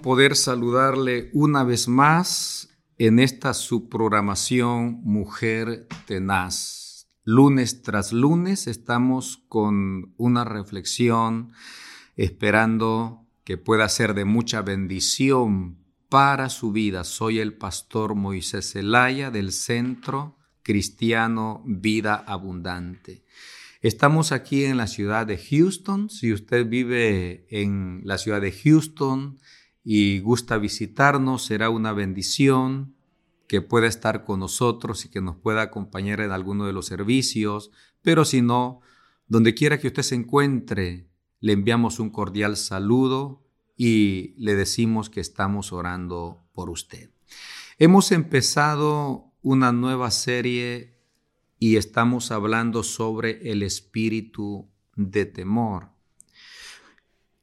poder saludarle una vez más en esta subprogramación Mujer Tenaz. Lunes tras lunes estamos con una reflexión esperando que pueda ser de mucha bendición para su vida. Soy el pastor Moisés Zelaya del Centro Cristiano Vida Abundante. Estamos aquí en la ciudad de Houston. Si usted vive en la ciudad de Houston y gusta visitarnos, será una bendición que pueda estar con nosotros y que nos pueda acompañar en alguno de los servicios. Pero si no, donde quiera que usted se encuentre, le enviamos un cordial saludo y le decimos que estamos orando por usted. Hemos empezado una nueva serie y estamos hablando sobre el espíritu de temor.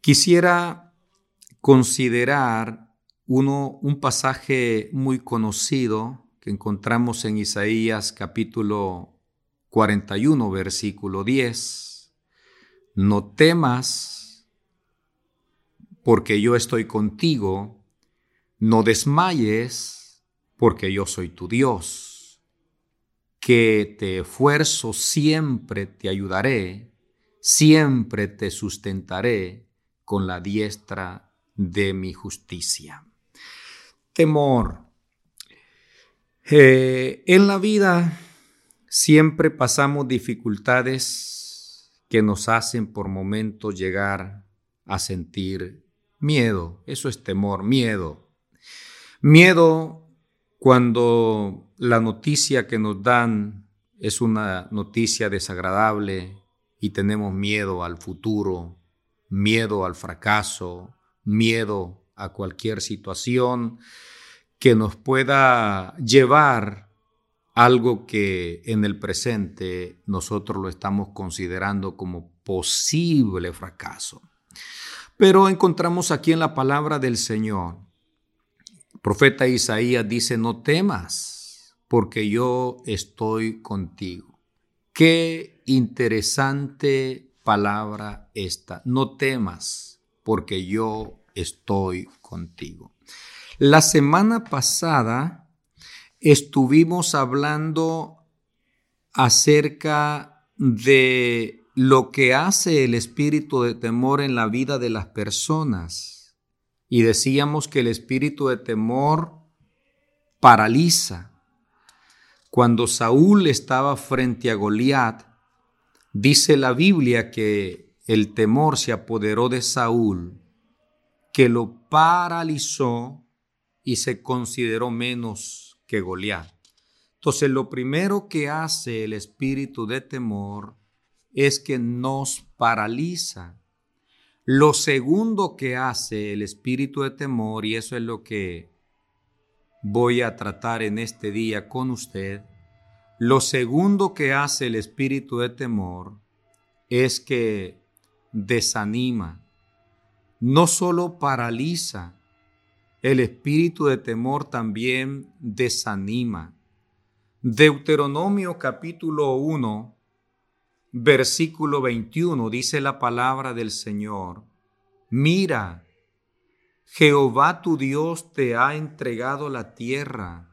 Quisiera considerar uno, un pasaje muy conocido que encontramos en Isaías capítulo 41, versículo 10. No temas, porque yo estoy contigo, no desmayes, porque yo soy tu Dios que te esfuerzo, siempre te ayudaré, siempre te sustentaré con la diestra de mi justicia. Temor. Eh, en la vida siempre pasamos dificultades que nos hacen por momentos llegar a sentir miedo. Eso es temor, miedo. Miedo cuando la noticia que nos dan es una noticia desagradable y tenemos miedo al futuro, miedo al fracaso, miedo a cualquier situación que nos pueda llevar algo que en el presente nosotros lo estamos considerando como posible fracaso. Pero encontramos aquí en la palabra del Señor, profeta Isaías dice, no temas porque yo estoy contigo. Qué interesante palabra esta. No temas, porque yo estoy contigo. La semana pasada estuvimos hablando acerca de lo que hace el espíritu de temor en la vida de las personas. Y decíamos que el espíritu de temor paraliza, cuando Saúl estaba frente a Goliat, dice la Biblia que el temor se apoderó de Saúl, que lo paralizó y se consideró menos que Goliat. Entonces, lo primero que hace el espíritu de temor es que nos paraliza. Lo segundo que hace el espíritu de temor, y eso es lo que voy a tratar en este día con usted, lo segundo que hace el espíritu de temor es que desanima, no solo paraliza, el espíritu de temor también desanima. Deuteronomio capítulo 1, versículo 21 dice la palabra del Señor, mira, Jehová tu Dios te ha entregado la tierra.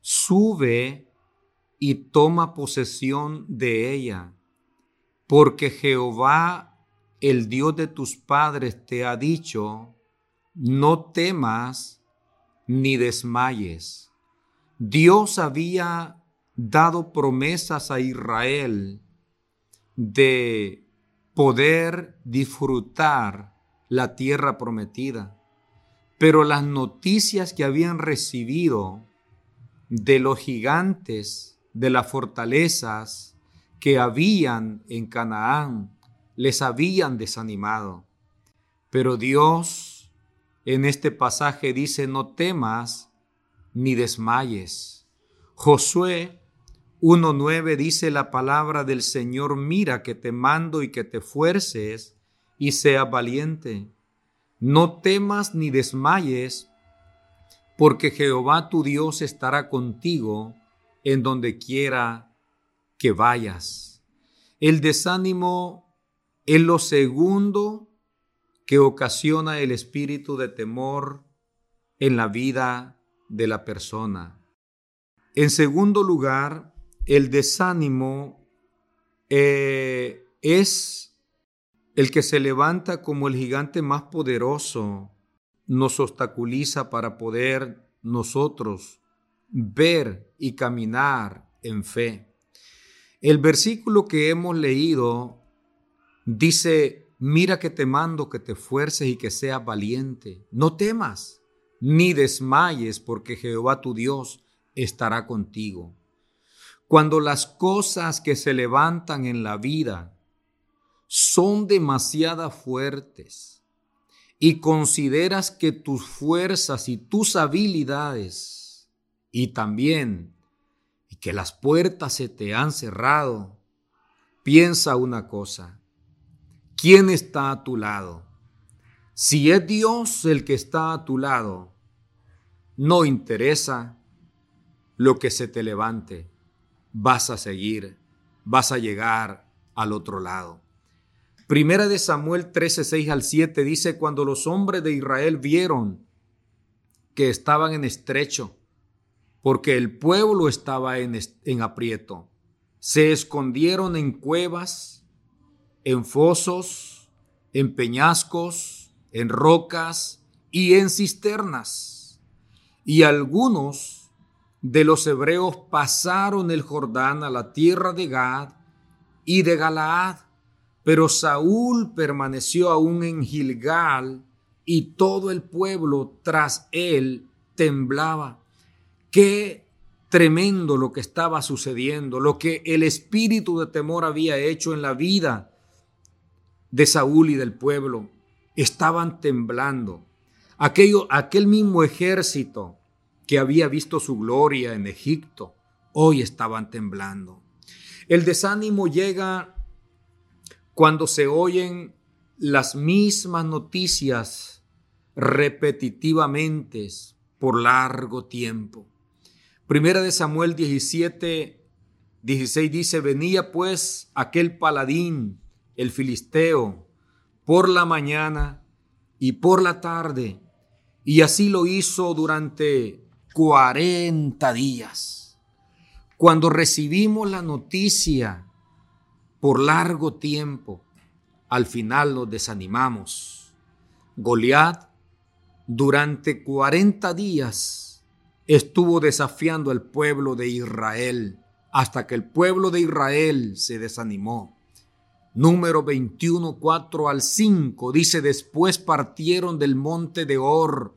Sube y toma posesión de ella, porque Jehová, el Dios de tus padres, te ha dicho, no temas ni desmayes. Dios había dado promesas a Israel de poder disfrutar la tierra prometida pero las noticias que habían recibido de los gigantes, de las fortalezas que habían en Canaán, les habían desanimado. Pero Dios en este pasaje dice, no temas ni desmayes. Josué 1.9 dice la palabra del Señor, mira que te mando y que te fuerces y seas valiente. No temas ni desmayes, porque Jehová tu Dios estará contigo en donde quiera que vayas. El desánimo es lo segundo que ocasiona el espíritu de temor en la vida de la persona. En segundo lugar, el desánimo eh, es el que se levanta como el gigante más poderoso, nos obstaculiza para poder nosotros ver y caminar en fe. El versículo que hemos leído dice, Mira que te mando que te fuerces y que seas valiente. No temas, ni desmayes, porque Jehová tu Dios estará contigo. Cuando las cosas que se levantan en la vida son demasiado fuertes y consideras que tus fuerzas y tus habilidades y también que las puertas se te han cerrado, piensa una cosa, ¿Quién está a tu lado? Si es Dios el que está a tu lado, no interesa lo que se te levante, vas a seguir, vas a llegar al otro lado. Primera de Samuel 13, 6 al 7 dice, cuando los hombres de Israel vieron que estaban en estrecho, porque el pueblo estaba en, en aprieto, se escondieron en cuevas, en fosos, en peñascos, en rocas y en cisternas. Y algunos de los hebreos pasaron el Jordán a la tierra de Gad y de Galaad, pero Saúl permaneció aún en Gilgal y todo el pueblo tras él temblaba. Qué tremendo lo que estaba sucediendo, lo que el espíritu de temor había hecho en la vida de Saúl y del pueblo estaban temblando. Aquello, aquel mismo ejército que había visto su gloria en Egipto, hoy estaban temblando. El desánimo llega cuando se oyen las mismas noticias repetitivamente por largo tiempo. Primera de Samuel 17, 16 dice, venía pues aquel paladín el filisteo, por la mañana y por la tarde, y así lo hizo durante cuarenta días. Cuando recibimos la noticia por largo tiempo, al final nos desanimamos. Goliat durante cuarenta días estuvo desafiando al pueblo de Israel hasta que el pueblo de Israel se desanimó número 21, 4 al 5, dice, después partieron del monte de Or,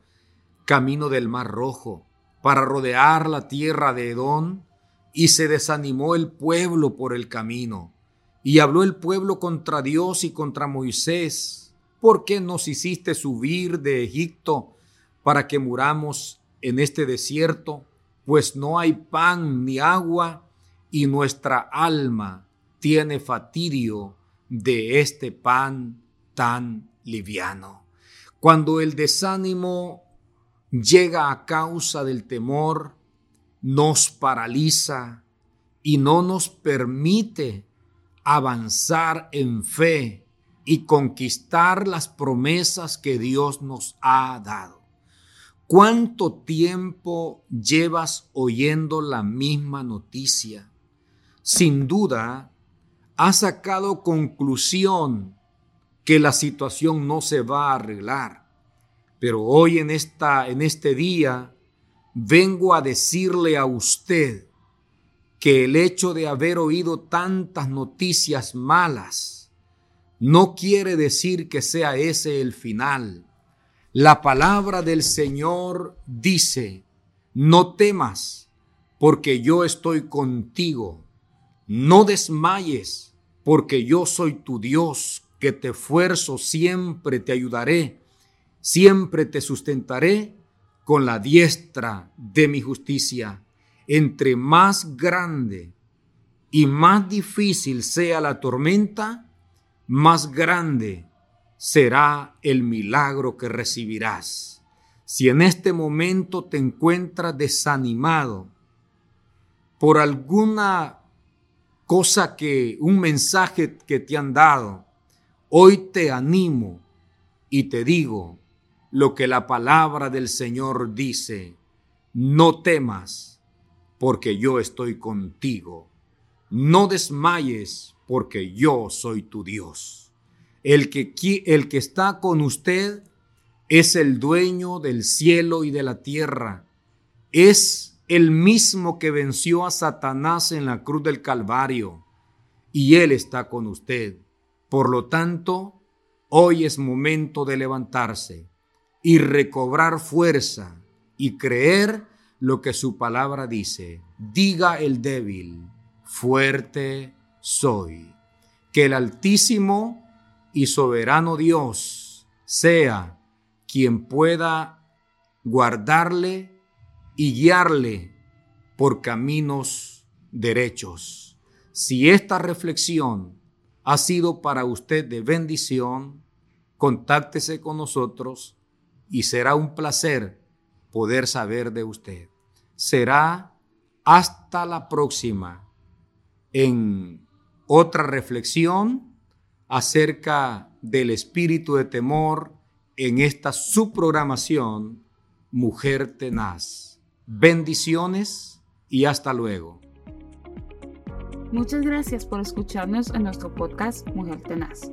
camino del Mar Rojo, para rodear la tierra de Edom, y se desanimó el pueblo por el camino. Y habló el pueblo contra Dios y contra Moisés, ¿por qué nos hiciste subir de Egipto para que muramos en este desierto? Pues no hay pan ni agua, y nuestra alma tiene fatidio de este pan tan liviano. Cuando el desánimo llega a causa del temor, nos paraliza y no nos permite avanzar en fe y conquistar las promesas que Dios nos ha dado. ¿Cuánto tiempo llevas oyendo la misma noticia? Sin duda, ha sacado conclusión que la situación no se va a arreglar. Pero hoy en, esta, en este día vengo a decirle a usted que el hecho de haber oído tantas noticias malas no quiere decir que sea ese el final. La palabra del Señor dice, no temas, porque yo estoy contigo no desmayes, porque yo soy tu Dios, que te esfuerzo, siempre te ayudaré, siempre te sustentaré con la diestra de mi justicia. Entre más grande y más difícil sea la tormenta, más grande será el milagro que recibirás. Si en este momento te encuentras desanimado por alguna cosa que un mensaje que te han dado, hoy te animo y te digo lo que la palabra del Señor dice, no temas, porque yo estoy contigo. No desmayes, porque yo soy tu Dios. El que, el que está con usted es el dueño del cielo y de la tierra. Es el mismo que venció a Satanás en la cruz del Calvario. Y Él está con usted. Por lo tanto, hoy es momento de levantarse y recobrar fuerza y creer lo que su palabra dice. Diga el débil, fuerte soy. Que el Altísimo y soberano Dios sea quien pueda guardarle y guiarle por caminos derechos. Si esta reflexión ha sido para usted de bendición, contáctese con nosotros y será un placer poder saber de usted. Será hasta la próxima en otra reflexión acerca del espíritu de temor en esta subprogramación Mujer Tenaz. Bendiciones y hasta luego. Muchas gracias por escucharnos en nuestro podcast Mujer Tenaz.